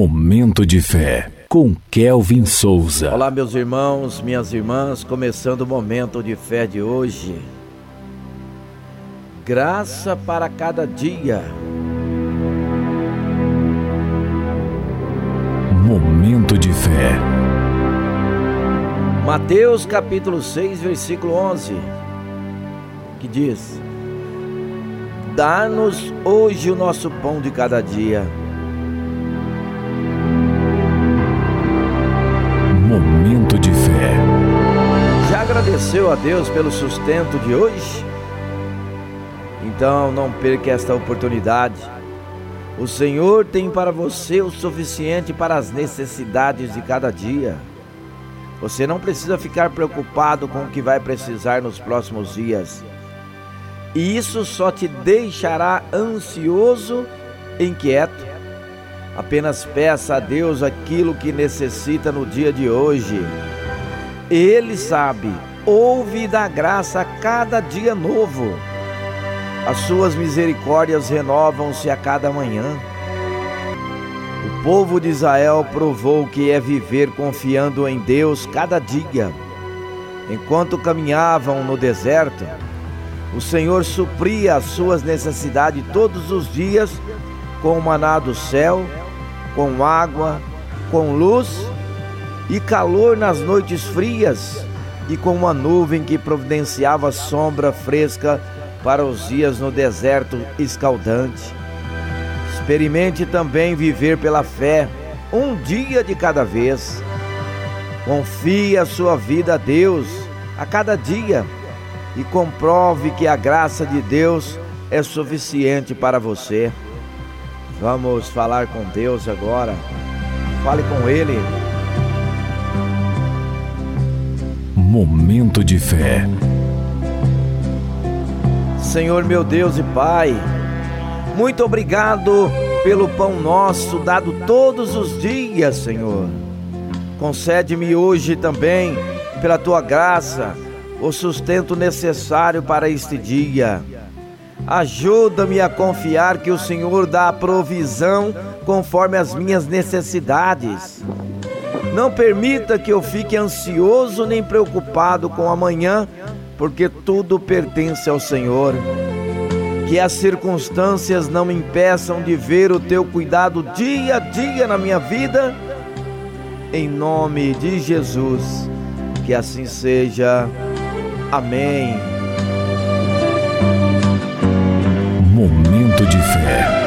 Momento de fé com Kelvin Souza. Olá, meus irmãos, minhas irmãs, começando o momento de fé de hoje. Graça para cada dia. Momento de fé. Mateus capítulo 6, versículo 11, que diz: Dá-nos hoje o nosso pão de cada dia agradeceu a Deus pelo sustento de hoje? Então não perca esta oportunidade. O Senhor tem para você o suficiente para as necessidades de cada dia. Você não precisa ficar preocupado com o que vai precisar nos próximos dias. E isso só te deixará ansioso, inquieto Apenas peça a Deus aquilo que necessita no dia de hoje. Ele sabe, ouve da graça cada dia novo. As suas misericórdias renovam-se a cada manhã. O povo de Israel provou que é viver confiando em Deus cada dia. Enquanto caminhavam no deserto, o Senhor supria as suas necessidades todos os dias com o maná do céu com água, com luz e calor nas noites frias, e com uma nuvem que providenciava sombra fresca para os dias no deserto escaldante. Experimente também viver pela fé, um dia de cada vez. Confie a sua vida a Deus a cada dia e comprove que a graça de Deus é suficiente para você. Vamos falar com Deus agora. Fale com Ele. Momento de fé. Senhor meu Deus e Pai, muito obrigado pelo pão nosso dado todos os dias, Senhor. Concede-me hoje também, pela tua graça, o sustento necessário para este dia. Ajuda-me a confiar que o Senhor dá a provisão conforme as minhas necessidades. Não permita que eu fique ansioso nem preocupado com amanhã, porque tudo pertence ao Senhor. Que as circunstâncias não me impeçam de ver o teu cuidado dia a dia na minha vida. Em nome de Jesus, que assim seja. Amém. Momento de fé.